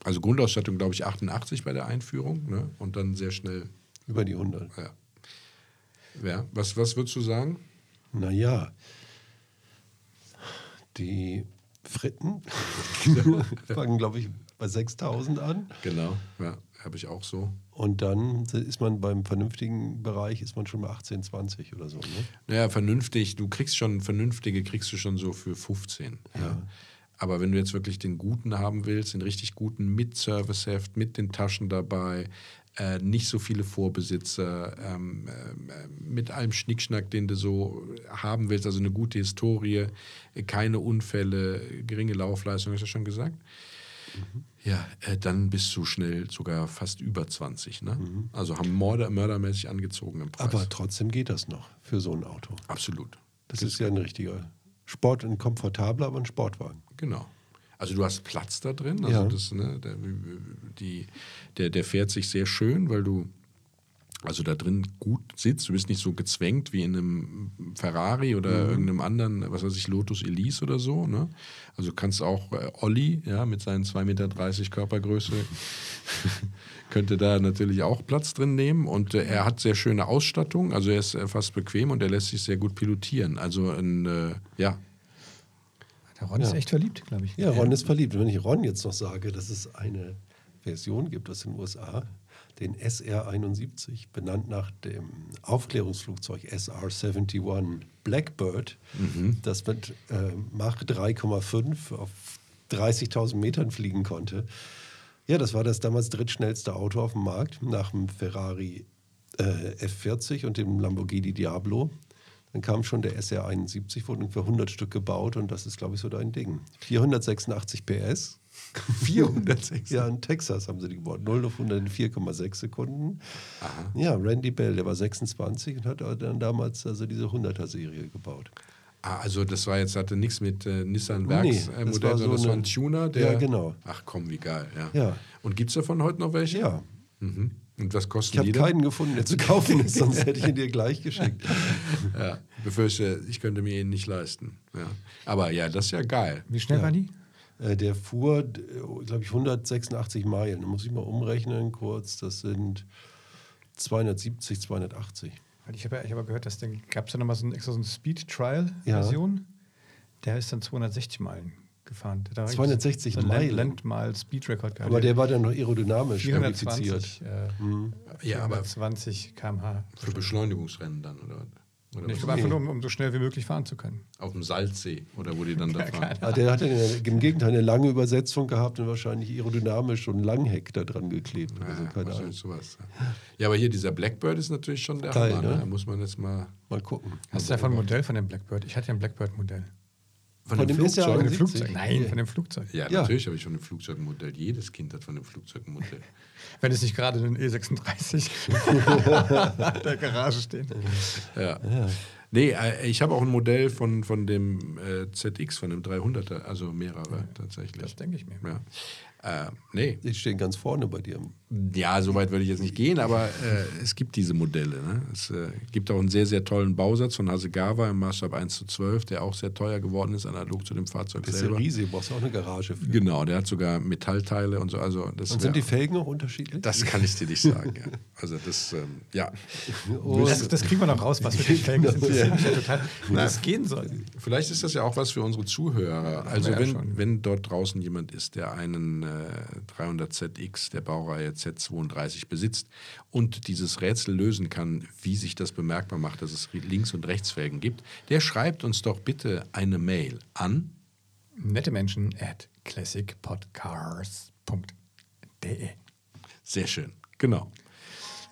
Also Grundausstattung, glaube ich, 88 bei der Einführung ne? und dann sehr schnell. Über die 100. Ja. ja. Was, was würdest du sagen? Naja, die Fritten [LAUGHS] [LAUGHS] fangen, glaube ich, bei 6.000 an. Genau, ja, habe ich auch so. Und dann ist man beim vernünftigen Bereich, ist man schon bei 18, 20 oder so. Ne? Naja, vernünftig, du kriegst schon, vernünftige kriegst du schon so für 15. Ja. ja. Aber wenn du jetzt wirklich den guten haben willst, den richtig guten mit Serviceheft, mit den Taschen dabei, äh, nicht so viele Vorbesitzer, ähm, äh, mit allem Schnickschnack, den du so haben willst, also eine gute Historie, keine Unfälle, geringe Laufleistung, hast du schon gesagt? Mhm. Ja, äh, dann bist du schnell sogar fast über 20. Ne? Mhm. Also haben Mörder, mördermäßig angezogen im Preis. Aber trotzdem geht das noch für so ein Auto. Absolut. Das, das ist ja ein richtiger Sport, ein komfortabler, aber ein Sportwagen. Genau. Also du hast Platz da drin. Also ja. das, ne, der, die, der, der fährt sich sehr schön, weil du also da drin gut sitzt. Du bist nicht so gezwängt wie in einem Ferrari oder mhm. irgendeinem anderen, was weiß ich, Lotus Elise oder so. Ne? Also du kannst auch äh, Olli, ja, mit seinen 2,30 Meter Körpergröße, [LAUGHS] könnte da natürlich auch Platz drin nehmen. Und äh, er hat sehr schöne Ausstattung, also er ist äh, fast bequem und er lässt sich sehr gut pilotieren. Also ein, äh, ja, der Ron ja. ist echt verliebt, glaube ich. Ja, Ron ist verliebt. Wenn ich Ron jetzt noch sage, dass es eine Version gibt aus den USA, den SR-71, benannt nach dem Aufklärungsflugzeug SR-71 Blackbird, mhm. das mit äh, Mach 3,5 auf 30.000 Metern fliegen konnte. Ja, das war das damals drittschnellste Auto auf dem Markt, nach dem Ferrari äh, F40 und dem Lamborghini Diablo. Dann kam schon der SR71, wurde ungefähr 100 Stück gebaut und das ist, glaube ich, so dein Ding. 486 PS. 406? ja, in Texas haben sie die gebaut. 0 auf 100 in 4,6 Sekunden. Aha. Ja, Randy Bell, der war 26 und hat dann damals also diese 100er-Serie gebaut. Ah, also das war jetzt, hatte nichts mit äh, Nissan Werksmodell, nee, sondern so das war ein Tuner, der. Ja, genau. Ach komm, wie geil. Ja. ja. Und gibt es davon heute noch welche? Ja. Mhm. Und was kosten ich die? Ich habe keinen gefunden, der zu kaufen ist, [LAUGHS] sonst hätte ich ihn dir gleich geschickt. ja, befürchte, ich könnte mir ihn nicht leisten. Ja. Aber ja, das ist ja geil. Wie schnell ja. war die? Äh, der fuhr, glaube ich, 186 Meilen. Da muss ich mal umrechnen kurz. Das sind 270, 280. Ich habe ja, hab gehört, dass dann gab es ja nochmal so, ein, extra so eine Speed-Trial-Version. Ja. Der ist dann 260 Meilen gefahren. 260 so Meilen. Landmile Speed Record gehabt. Aber der war dann noch aerodynamisch 420, äh, mhm. Ja, aber 20 km/h. Für Beschleunigungsrennen dann, oder? Oder ich glaube einfach nur, um, um, so schnell wie möglich fahren zu können. Auf dem Salzsee oder wo die dann da [LAUGHS] fahren. Ah, der hat im Gegenteil eine lange Übersetzung gehabt und wahrscheinlich aerodynamisch und Langheck da dran geklebt. Ja, also keine Ahnung. Sowas. Ja, aber hier dieser Blackbird ist natürlich schon der Geil, Hammer. Ne? Da muss man jetzt mal, mal gucken. Hast du davon ein Modell von dem Blackbird? Ich hatte ja ein Blackbird-Modell. Von, von dem, dem Flugzeug? Von dem Flugzeug? Nein, von dem Flugzeug. Ja, ja. natürlich habe ich von dem Flugzeugmodell. Jedes Kind hat von dem Flugzeugmodell. [LAUGHS] Wenn es nicht gerade ein E36 in der Garage steht. Ja. ja. Nee, äh, ich habe auch ein Modell von, von dem äh, ZX, von dem 300er, also mehrere tatsächlich. Das denke ich mir. Ja. Äh, nee. Die stehen ganz vorne bei dir. Ja, so weit würde ich jetzt nicht gehen, aber äh, es gibt diese Modelle. Ne? Es äh, gibt auch einen sehr, sehr tollen Bausatz von Hasegawa im Maßstab 1 zu 12, der auch sehr teuer geworden ist, analog zu dem Fahrzeug das selber. ist ja riesig, du brauchst auch eine Garage für. Genau, der hat sogar Metallteile und so. Also das und sind die Felgen auch unterschiedlich? Das kann ich dir nicht sagen, ja. Also das, ähm, ja. Oh. [LAUGHS] Das, das, kriegen wir noch raus, was mit den Felgen sind. Das, ja. total, wie Na, das gehen soll. Vielleicht ist das ja auch was für unsere Zuhörer. Also wenn, wenn dort draußen jemand ist, der einen äh, 300ZX der Baureihe Z32 besitzt und dieses Rätsel lösen kann, wie sich das bemerkbar macht, dass es Links- und Rechtsfelgen gibt, der schreibt uns doch bitte eine Mail an nette Menschen at classicpodcars.de. Sehr schön, genau.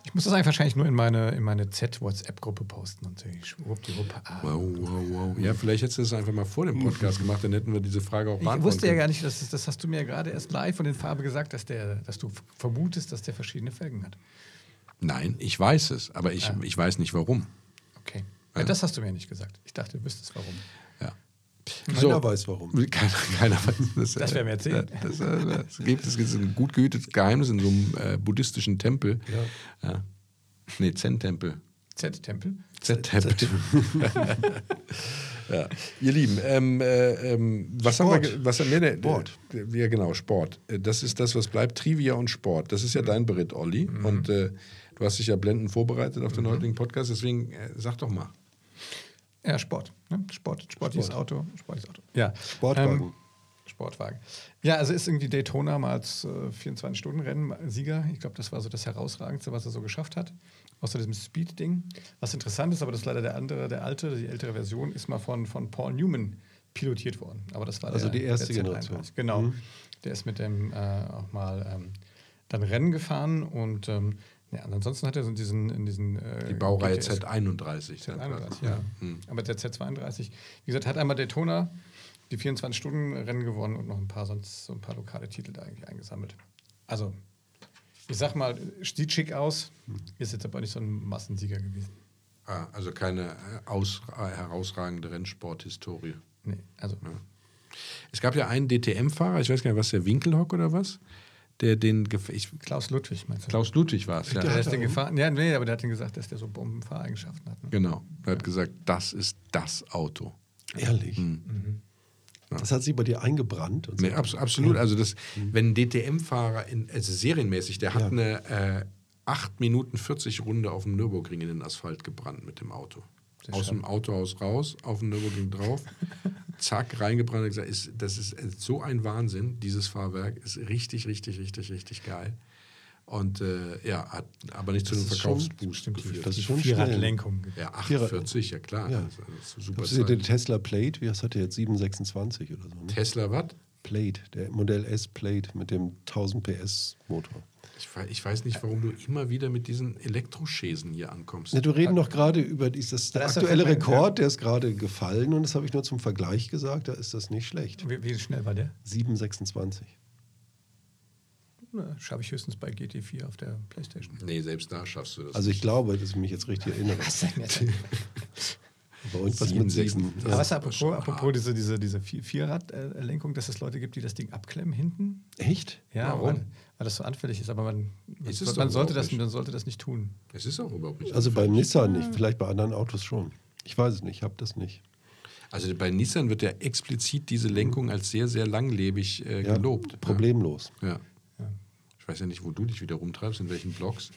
Ich muss das eigentlich wahrscheinlich nur in meine, in meine Z-WhatsApp-Gruppe posten und ich schwuppdiwupp. Ah. Wow, wow, wow. Ja, vielleicht hättest du das einfach mal vor dem Podcast gemacht, dann hätten wir diese Frage auch Ich beantworten wusste ja gar nicht, dass, das hast du mir ja gerade erst live von den Farbe gesagt, dass, der, dass du vermutest, dass der verschiedene Felgen hat. Nein, ich weiß es, aber ich, Ah. ich weiß nicht warum. Okay. Ja, das hast du mir nicht gesagt. Ich dachte, du wüsstest warum. Ja. Keiner weiß warum. Keiner, [LAUGHS] keiner weiß das. Das werden wir erzählen. Ja, Das, äh, das gibt, es gibt ein gut gehütetes Geheimnis in so einem äh, buddhistischen Tempel. Ja. Nee, Zen-Tempel. Z-Tempel? Z-Tempel. [LAUGHS] ja. Ihr Lieben, ähm, äh, ähm, was Sport. haben wir, was wir denn? Sport. Äh, ja, genau, Sport. Äh, Das ist das, was bleibt. Trivia und Sport. Das ist ja dein Beritt, Olli. Und äh, du hast dich ja blendend vorbereitet auf den heutigen Podcast. Deswegen äh, sag doch mal. Ja, Sport. Ne? Sport, sportliches Sport. Auto. Sportliches Auto. Ja. Sportwagen. Ähm, Sportwagen. Ja, also ist irgendwie Daytona mal als äh, 24-Stunden-Rennen Sieger. Ich glaube, das war so das Herausragendste, was er so geschafft hat. Außer diesem Speed-Ding. Was interessant ist, aber das ist leider der andere, der alte, die ältere Version, ist mal von, von Paul Newman pilotiert worden. Aber das war Also der, die erste der Z33. Generation. Genau. Der ist mit dem äh, auch mal ähm, dann Rennen gefahren und ähm, ja, und ansonsten hat er so in diesen, in diesen äh, Die Baureihe GTS Z31. Z31, ja. Aber der Z32, wie gesagt, hat einmal Daytona die 24-Stunden-Rennen gewonnen und noch ein paar sonst so ein paar lokale Titel da eigentlich eingesammelt. Also, ich sag mal, sieht schick aus, ist jetzt aber nicht so ein Massensieger gewesen. Ah, also keine äh, aus, äh, herausragende Rennsporthistorie. Nee, also. Es gab ja einen DTM-Fahrer, ich weiß gar nicht, was der Winkelhock oder was? Der den gef- ich, Klaus Ludwig, meinst du? Klaus Ludwig war es, ja. der hat ist den gefahren. Ja, nee, aber der hat den gesagt, dass der so Bombenfahreigenschaften hat. Ne? Genau. Er hat gesagt, das ist das Auto. Ehrlich. Das hat sich bei dir eingebrannt. Und so. Nee, abs absolut. Also das, wenn ein DTM-Fahrer, in- also serienmäßig, der hat Ja. eine äh, 8 Minuten 40 Runde auf dem Nürburgring in den Asphalt gebrannt mit dem Auto. Aus dem Autohaus raus, auf dem Nürburgring drauf, [LAUGHS] zack, reingebrannt und gesagt, ist, das ist äh, so ein Wahnsinn, dieses Fahrwerk ist richtig, richtig, richtig, richtig geil. Und äh, ja, hat aber nicht zu einem Das ist schon- Verkaufsboost geführt. Das ist schon. Vierradlenkung. ja, Vierer- 48, ja klar. Ja. Das ist, super Das ist Zeit. Tesla Plate, wie das hat der jetzt 726 oder so. Ne? Tesla was? Plate, der Modell S Plate mit dem 1000 PS Motor. Ich, wei- ich weiß nicht, warum du immer wieder mit diesen Elektroschäsen hier ankommst. Ja, du reden doch gerade über dieses der der aktuelle Vergleich, Rekord, der ist gerade gefallen und das habe ich nur zum Vergleich gesagt, da ist das nicht schlecht. Wie, wie schnell war der? 726. Na, Schaffe ich höchstens bei GT4 auf der Playstation. Nee, selbst da schaffst du das. Also ich glaube, dass ich mich jetzt richtig erinnere. Was denn jetzt? [LAUGHS] Aber irgendwas mit 7, sieben. Aber was Ja, apropos, apropos diese, diese, diese Vier- Vierradlenkung, dass es Leute gibt, die das Ding abklemmen hinten? Echt? Ja, Warum? Weil, weil das so anfällig ist. Aber man, man, man, sollte, das, nicht. man sollte das nicht tun. Es ist auch überhaupt nicht. Also bei. Nissan nicht, vielleicht bei anderen Autos schon. Ich weiß es nicht, ich habe das nicht. Also bei Nissan wird ja explizit diese Lenkung als sehr, sehr langlebig äh, Ja, gelobt. Problemlos. Ja. Ich weiß ja nicht, wo du dich wieder rumtreibst, in welchen Blogs,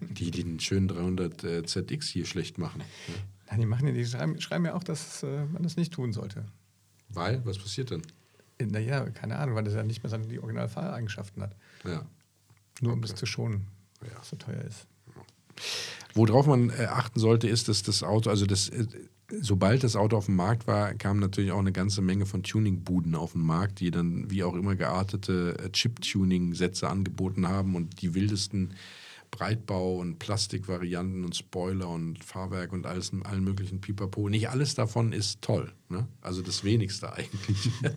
die den schönen 300 äh, ZX hier schlecht machen. Ja. [LAUGHS] Nein, die machen ja, die schreiben, schreiben ja auch, dass äh, man das nicht tun sollte. Weil, was passiert dann? Äh, Naja, keine Ahnung, weil das ja nicht mehr seine die Originalfahreigenschaften hat. Ja. Nur um das zu schonen, Ja. was so teuer ist. Worauf man äh, achten sollte, ist, dass das Auto, also das, äh, sobald das Auto auf dem Markt war, kam natürlich auch eine ganze Menge von Tuningbuden auf den Markt, die dann wie auch immer geartete äh, Chip-Tuning-Sätze angeboten haben und die wildesten Breitbau- und Plastikvarianten und Spoiler und Fahrwerk und alles, allen möglichen Pipapo. Nicht alles davon ist toll. Ne? Also das wenigste eigentlich. [LAUGHS]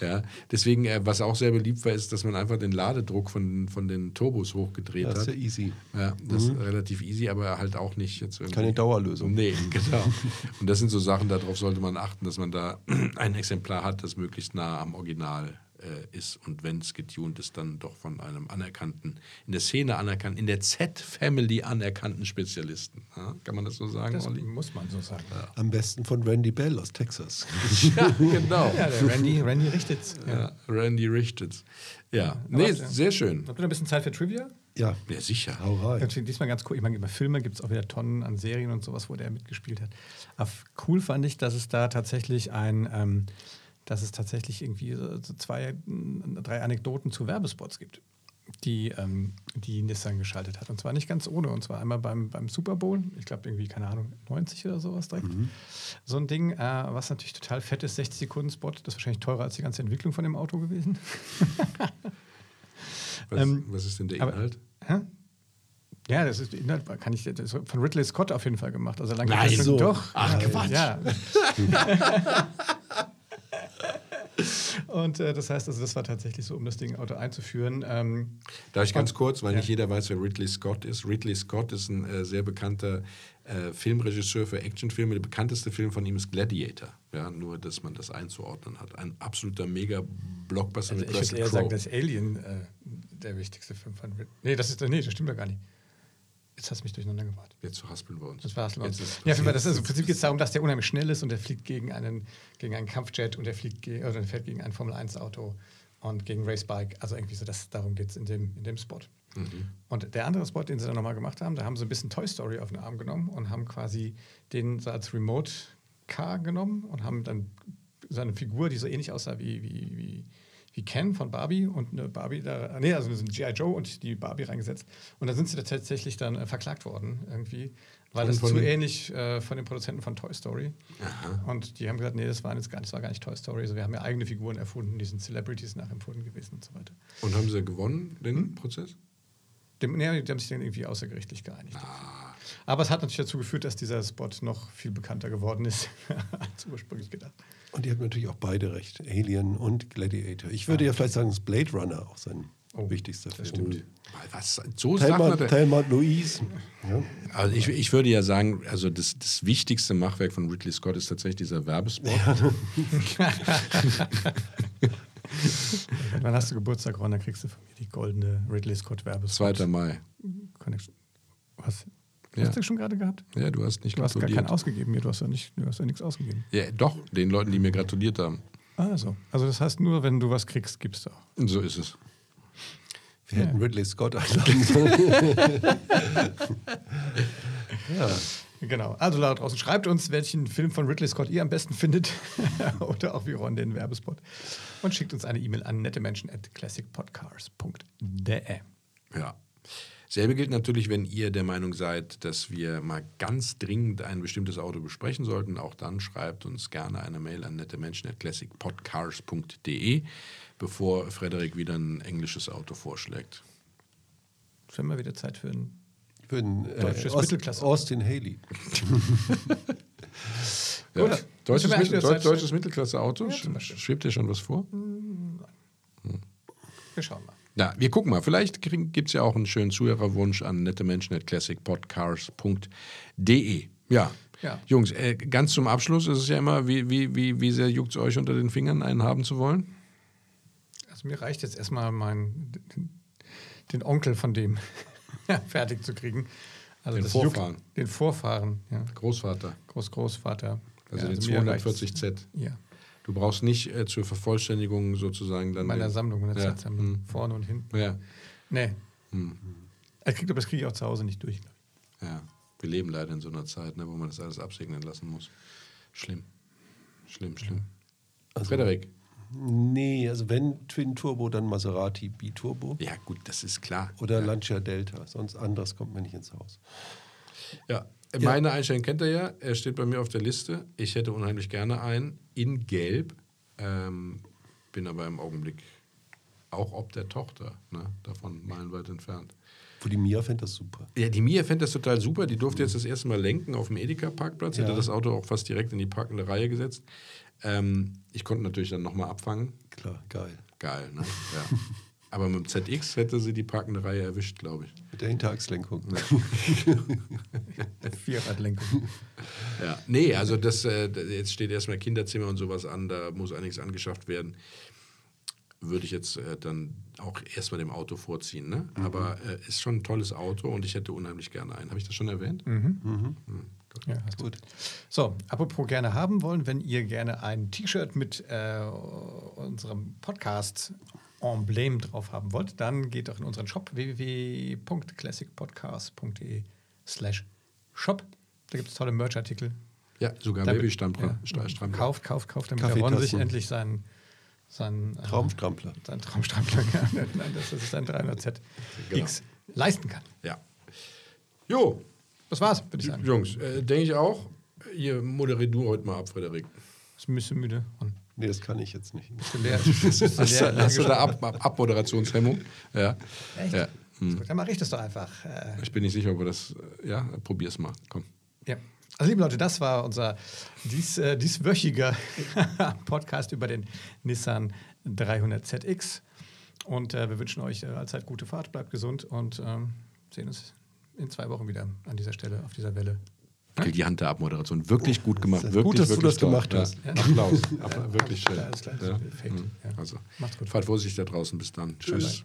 ja, deswegen, äh, was auch sehr beliebt war, ist, dass man einfach den Ladedruck von, von den Turbos hochgedreht Das ist hat. ja easy. Ja, das ist relativ easy, aber halt auch nicht jetzt irgendwie. Keine Dauerlösung. Nee, [LAUGHS] genau. Und das sind so Sachen, darauf sollte man achten, dass man da [CLEARS THROAT] ein Exemplar hat, das möglichst nah am Original äh, ist. Und wenn es getunt ist, dann doch von einem anerkannten, in der Szene anerkannten, in der Z-Family anerkannten Spezialisten. Ja, kann man das so sagen, Das Olli? muss man so sagen. Am besten von Randy Bell aus Texas. [LAUGHS] Ja, genau. Ja, der Randy, Randy richtet's. Ja. Ja, Randy Richtitz. Ja, Aber nee, ihr- sehr schön. Habt ihr noch ein bisschen Zeit für Trivia? Ja, Ja, sicher. hau rein. Natürlich Diesmal ganz cool. Ich meine, bei Filmen gibt es auch wieder Tonnen an Serien und sowas, wo der mitgespielt hat. Aber cool fand ich, dass es da tatsächlich ein, ähm, dass es tatsächlich irgendwie so zwei, mm, drei Anekdoten zu Werbespots gibt, die, ähm, die Nissan geschaltet hat. Und zwar nicht ganz ohne. Und zwar einmal beim, beim Super Bowl, ich glaube irgendwie, keine Ahnung, 90 oder sowas direkt. So ein Ding, äh, was natürlich total fett ist, 60 Sekunden Spot, das ist wahrscheinlich teurer als die ganze Entwicklung von dem Auto gewesen. [LAUGHS] Was, Ähm, was ist denn der aber- Inhalt? Hä? Ja, das ist Inhalt, kann ich das von Ridley Scott auf jeden Fall gemacht. Also lange Nein, so. doch. Ach, Quatsch. Ja. [LAUGHS] [LAUGHS] Und äh, das heißt, also das war tatsächlich so, um das Ding Auto einzuführen. Ähm, Darf ich ganz kurz, weil Ja. nicht jeder weiß, wer Ridley Scott ist. Ridley Scott ist ein äh, sehr bekannter äh, Filmregisseur für Actionfilme. Der bekannteste Film von ihm ist Gladiator. Ja, nur, dass man das einzuordnen hat. Ein absoluter Mega-Blockbuster also mit ich würde eher sagen, Crowe. dass Alien äh, der wichtigste Film von Ridley. Nee, das ist nee, das stimmt doch gar nicht. Jetzt hast du mich durcheinander gebracht. Jetzt verhaspeln wir uns. Jetzt ist Ja, auf jeden Fall, das ist, im Prinzip geht es darum, dass der unheimlich schnell ist und der fliegt gegen einen, gegen einen Kampfjet und der fliegt ge oder der fährt gegen ein Formel-1-Auto und gegen Racebike. Also irgendwie so, das, darum geht es in dem, in dem Spot. Und der andere Spot, den sie dann nochmal gemacht haben, da haben sie ein bisschen Toy Story auf den Arm genommen und haben quasi den so als Remote-Car genommen und haben dann seine Figur, die so ähnlich aussah wie, wie, wie, wie Ken von Barbie und eine Barbie da, nee, also ein G.I. Joe und die Barbie reingesetzt. Und da sind sie da tatsächlich dann äh, verklagt worden irgendwie, weil Und das zu ähnlich äh, von den Produzenten von Toy Story. Und die haben gesagt, nee, das war jetzt gar nicht, das war gar nicht Toy Story. Also wir haben ja eigene Figuren erfunden, die sind Celebrities nachempfunden gewesen und so weiter. Und haben sie gewonnen, den Hm? Prozess? Dem, nee, die haben sich dann irgendwie außergerichtlich geeinigt. Ah. Aber es hat natürlich dazu geführt, dass dieser Spot noch viel bekannter geworden ist, [LAUGHS] als ursprünglich gedacht. Und die haben natürlich auch beide recht, Alien und Gladiator. Ich würde ja vielleicht sagen, dass Blade Runner auch sein Oh, wichtigster das Film stimmt. Was? So Thelma, hat er. Thelma Louise. Ja. Also ich, ich würde ja sagen, also das, das wichtigste Machwerk von Ridley Scott ist tatsächlich dieser Werbespot. [LAUGHS] Wann hast du Geburtstag, Ron? Dann kriegst du von mir die goldene Ridley Scott Werbespot. 2. Mai. Connection. Was? Ja. Hast du schon gerade gehabt? Ja, du hast nicht Du hast gar keinen ausgegeben mir. Du hast ja, nicht, du hast ja nichts ausgegeben. Ja, doch, den Leuten, die mir gratuliert haben. Also, also das heißt, nur wenn du was kriegst, gibst du auch. So ist es. Wir Ja. hätten Ridley Scott [LAUGHS] einladen sollen. ja. Genau. Also da draußen, schreibt uns, welchen Film von Ridley Scott ihr am besten findet. [LAUGHS] Oder auch wie Ron den Werbespot. Und schickt uns eine E-Mail an nettemenschen at classicpodcast.de. Ja. Selbe gilt natürlich, wenn ihr der Meinung seid, dass wir mal ganz dringend ein bestimmtes Auto besprechen sollten. Auch dann schreibt uns gerne eine Mail an nettemenschen.classicpodcars.de, bevor Frederik wieder ein englisches Auto vorschlägt. Es wäre mal wieder Zeit für ein. Für einen äh, Deutsches Aust- Mittelklasse. Austin Haley. [LAUGHS] Ja. Deutsches, Mittel, Zeit- deutsches Mittelklasse-Auto? Ja. Schwebt dir schon was vor? Wir schauen mal. Ja, wir gucken mal. Vielleicht gibt es ja auch einen schönen Zuhörerwunsch an nettemenschen.classicpodcars.de. Ja. Ja. Jungs, äh, ganz zum Abschluss ist es ja immer, wie, wie, wie, wie sehr juckt es euch unter den Fingern, einen haben zu wollen? Also mir reicht jetzt erstmal mein, den, den Onkel von dem [LAUGHS] fertig zu kriegen. Also Den Vorfahren. Juckt, den Vorfahren, ja. Großvater, Groß-Großvater. also ja, den reicht's. 240Z. Ja, Du brauchst nicht äh, zur Vervollständigung sozusagen dann. meiner den- Sammlung, meiner ja. Zeitsammlung. Hm. Vorne und hinten. Ja. Nee. Hm. Er aber das kriege ich auch zu Hause nicht durch. ja. Wir leben leider in so einer Zeit, ne, wo man das alles absegnen lassen muss. Schlimm. Schlimm, schlimm. Also, Frederik. Nee, also wenn Twin Turbo, dann Maserati Biturbo. Ja, gut, das ist klar. Oder Lancia Delta. Sonst anderes kommt mir nicht ins Haus. Ja, meine Einstellung kennt er ja. Er steht bei mir auf der Liste. Ich hätte unheimlich gerne einen in Gelb. Ähm, bin aber im Augenblick auch ob der Tochter ne, davon meilenweit entfernt. Wo die Mia fände das super. Ja, die Mia fände das total super. Die durfte jetzt das erste Mal lenken auf dem Edeka-Parkplatz. Ja. Hätte das Auto auch fast direkt in die parkende Reihe gesetzt. Ähm, ich konnte natürlich dann nochmal abfangen. Klar, geil. Geil, ne? [LAUGHS] Ja. Aber mit dem ZX hätte sie die parkende Reihe erwischt, glaube ich. Mit der Hinterachslenkung. [LAUGHS] Vierradlenkung. Ja, nee, also das, äh, jetzt steht erstmal Kinderzimmer und sowas an, da muss einiges angeschafft werden. Würde ich jetzt äh, dann auch erstmal dem Auto vorziehen. Ne? Aber äh, ist schon ein tolles Auto und ich hätte unheimlich gerne einen. Habe ich das schon erwähnt? Ja, hast du. Gut. So, apropos gerne haben wollen, wenn ihr gerne ein T-Shirt mit äh, unserem Podcast Emblem drauf haben wollt, dann geht doch in unseren Shop www.classicpodcast.de slash shop. Da gibt es tolle Merch-Artikel. Ja, sogar Babystrampler. ja, Strampler. Kauft, kauft, kauft, damit der Ron sich endlich seinen, seinen äh, Traumstrampler. seinen Traumstrampler, [LAUGHS] ja, nein, das ist ein 300Z Genau. X leisten kann. Ja. Jo, Das war's, würde ich sagen. Jungs, äh, denke ich auch. Ihr moderiert du heute mal ab, Frederik. Ist ein bisschen müde. Ron. Nee, das kann ich jetzt nicht. Bist du leer? Bist du Hast, leer- du- hast du da Ab Ab Abmoderationshemmung? Ja. Echt? ja. So, dann mache ich das doch einfach. Äh, Ich bin nicht sicher, ob wir das. äh, Ja, probier's mal. Komm. Ja. Also, liebe Leute, das war unser dies, äh, dieswöchiger [LAUGHS] Podcast über den Nissan 300ZX. Und äh, wir wünschen euch äh, allzeit gute Fahrt, bleibt gesund und ähm, sehen uns in zwei Wochen wieder an dieser Stelle, auf dieser Welle. Die Hand der Abmoderation. Wirklich gut gemacht. Wirklich, gut, dass du wirklich das toll. gemacht hast. Ja. Applaus. Applaus. Wirklich schön. Alles klar, Ja. perfekt. Ja. Also, Macht's gut. fahrt vorsichtig da draußen. Bis dann. Tschüss. Bye.